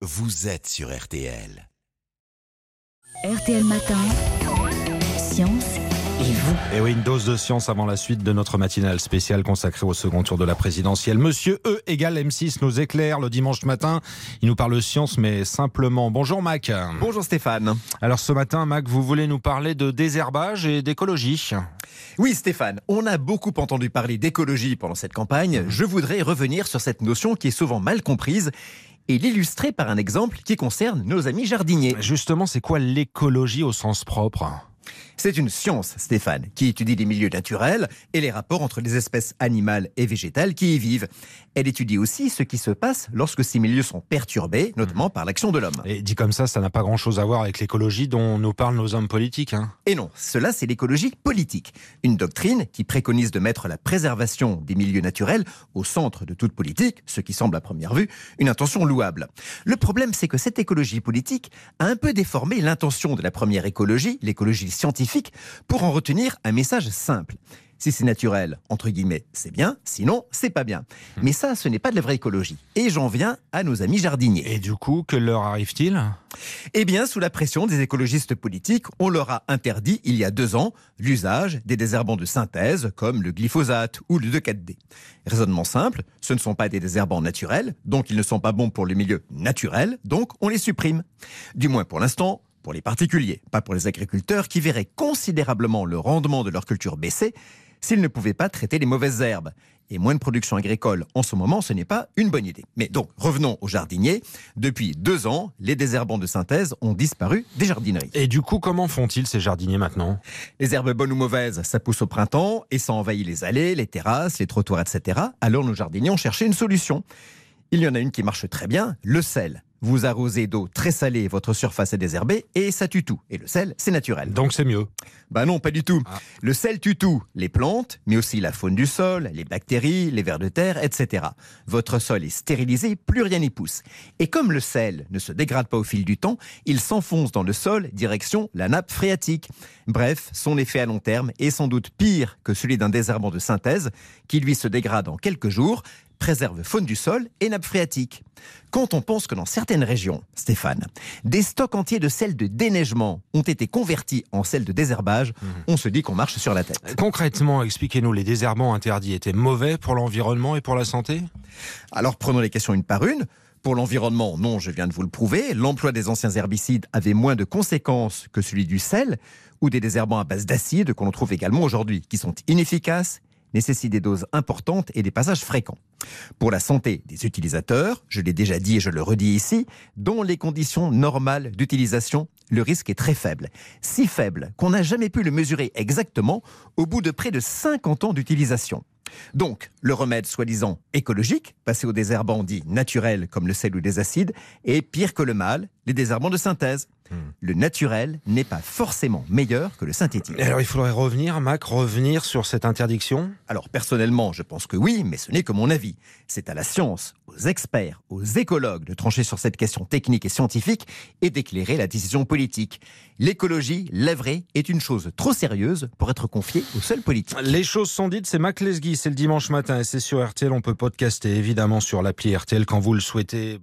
vous êtes sur RTL. RTL Matin, Science et vous. Et oui, une dose de science avant la suite de notre matinale spéciale consacrée au second tour de la présidentielle. Monsieur E égale M6 nous éclaire le dimanche matin. Il nous parle science, mais simplement. Bonjour Mac. Bonjour Stéphane. Alors ce matin, Mac, vous voulez nous parler de désherbage et d'écologie Oui Stéphane, on a beaucoup entendu parler d'écologie pendant cette campagne. Je voudrais revenir sur cette notion qui est souvent mal comprise et l'illustrer par un exemple qui concerne nos amis jardiniers. Justement, c'est quoi l'écologie au sens propre? C'est une science, Stéphane, qui étudie les milieux naturels et les rapports entre les espèces animales et végétales qui y vivent. Elle étudie aussi ce qui se passe lorsque ces milieux sont perturbés, notamment par l'action de l'homme. Et dit comme ça, ça n'a pas grand-chose à voir avec l'écologie dont nous parlent nos hommes politiques. Hein. Et non, cela c'est l'écologie politique, une doctrine qui préconise de mettre la préservation des milieux naturels au centre de toute politique, ce qui semble à première vue une intention louable. Le problème c'est que cette écologie politique a un peu déformé l'intention de la première écologie, l'écologie scientifique, pour en retenir un message simple. Si c'est naturel, entre guillemets, c'est bien, sinon, c'est pas bien. Mais ça, ce n'est pas de la vraie écologie. Et j'en viens à nos amis jardiniers. Et du coup, que leur arrive-t-il? Eh bien, sous la pression des écologistes politiques, on leur a interdit, il y a deux ans, l'usage des désherbants de synthèse, comme le glyphosate ou le 2,4-D. Raisonnement simple, ce ne sont pas des désherbants naturels, donc ils ne sont pas bons pour le milieu naturel, donc on les supprime. Du moins pour l'instant, pour les particuliers, pas pour les agriculteurs qui verraient considérablement le rendement de leur culture baisser s'ils ne pouvaient pas traiter les mauvaises herbes. Et moins de production agricole en ce moment, ce n'est pas une bonne idée. Mais donc, revenons aux jardiniers. Depuis deux ans, les désherbants de synthèse ont disparu des jardineries. Et du coup, comment font-ils ces jardiniers maintenant? Les herbes bonnes ou mauvaises, ça pousse au printemps et ça envahit les allées, les terrasses, les trottoirs, etc. Alors nos jardiniers ont cherché une solution. Il y en a une qui marche très bien, le sel. Vous arrosez d'eau très salée votre surface est désherbée et ça tue tout. Et le sel, c'est naturel. Donc c'est mieux. Bah non, pas du tout. Ah. Le sel tue tout, les plantes, mais aussi la faune du sol, les bactéries, les vers de terre, etc. Votre sol est stérilisé, plus rien n'y pousse. Et comme le sel ne se dégrade pas au fil du temps, il s'enfonce dans le sol, direction la nappe phréatique. Bref, son effet à long terme est sans doute pire que celui d'un désherbant de synthèse, qui lui se dégrade en quelques jours, préserve faune du sol et nappe phréatique. Quand on pense que dans certaines régions, Stéphane, des stocks entiers de sel de déneigement ont été convertis en sel de désherbage, on se dit qu'on marche sur la tête. Concrètement, expliquez-nous, les désherbants interdits étaient mauvais pour l'environnement et pour la santé? Alors prenons les questions une par une. Pour l'environnement, non, je viens de vous le prouver, l'emploi des anciens herbicides avait moins de conséquences que celui du sel ou des désherbants à base d'acide qu'on trouve également aujourd'hui, qui sont inefficaces, nécessitent des doses importantes et des passages fréquents. Pour la santé des utilisateurs, je l'ai déjà dit et je le redis ici, dans les conditions normales d'utilisation, le risque est très faible. Si faible qu'on n'a jamais pu le mesurer exactement au bout de près de 50 ans d'utilisation. Donc, le remède soi-disant écologique, passé aux désherbants dits naturels comme le sel ou des acides, est pire que le mal, les désherbants de synthèse. Le naturel n'est pas forcément meilleur que le synthétique. Et alors il faudrait revenir, Mac, revenir sur cette interdiction? Alors personnellement, je pense que oui, mais ce n'est que mon avis. C'est à la science, aux experts, aux écologues de trancher sur cette question technique et scientifique et d'éclairer la décision politique. L'écologie, la vraie, est une chose trop sérieuse pour être confiée aux seuls politiques. Les choses sont dites, c'est Mac Lesguy, c'est le dimanche matin et c'est sur RTL, on peut podcaster évidemment sur l'appli RTL quand vous le souhaitez.